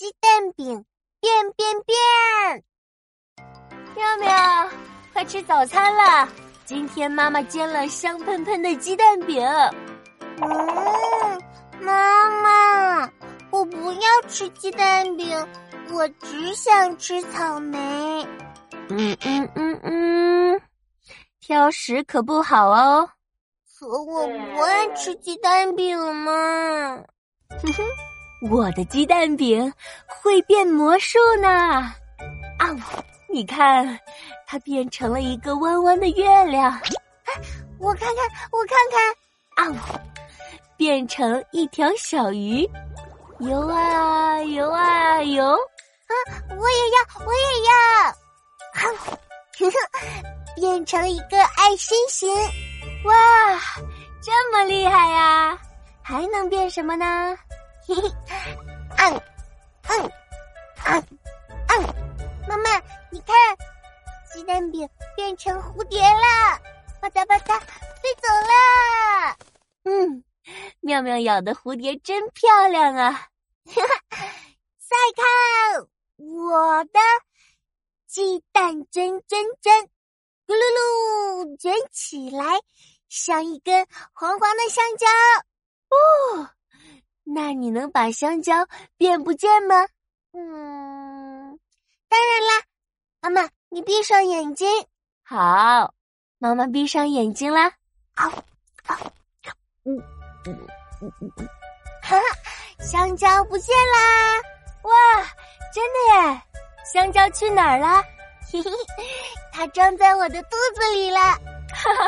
鸡蛋饼变变变！妙妙，快吃早餐了！今天妈妈煎了香喷喷的鸡蛋饼。嗯，妈妈，我不要吃鸡蛋饼，我只想吃草莓。嗯嗯嗯嗯，挑食可不好哦。可我不爱吃鸡蛋饼嘛。哼哼，我的鸡蛋饼会变魔术呢！啊！你看，它变成了一个弯弯的月亮。我看看，我看看，啊！变成一条小鱼，游啊游啊游。啊！我也要，我也要。啊！变成一个爱心形。哇，这么厉害呀！还能变什么呢？嘿嘿，嗯嗯嗯嗯，妈妈。你看，鸡蛋饼变成蝴蝶了，吧嗒吧嗒飞走了。嗯，妙妙咬的蝴蝶真漂亮啊！哈哈，再看我的鸡蛋真真真，咕噜噜卷起来，像一根黄黄的香蕉。哦，那你能把香蕉变不见吗？嗯，当然啦。妈妈，你闭上眼睛。好，妈妈闭上眼睛啦。好，好，嗯嗯嗯嗯嗯，哈哈，香蕉不见啦！哇，真的耶！香蕉去哪儿了？嘿嘿，它装在我的肚子里了。哈哈。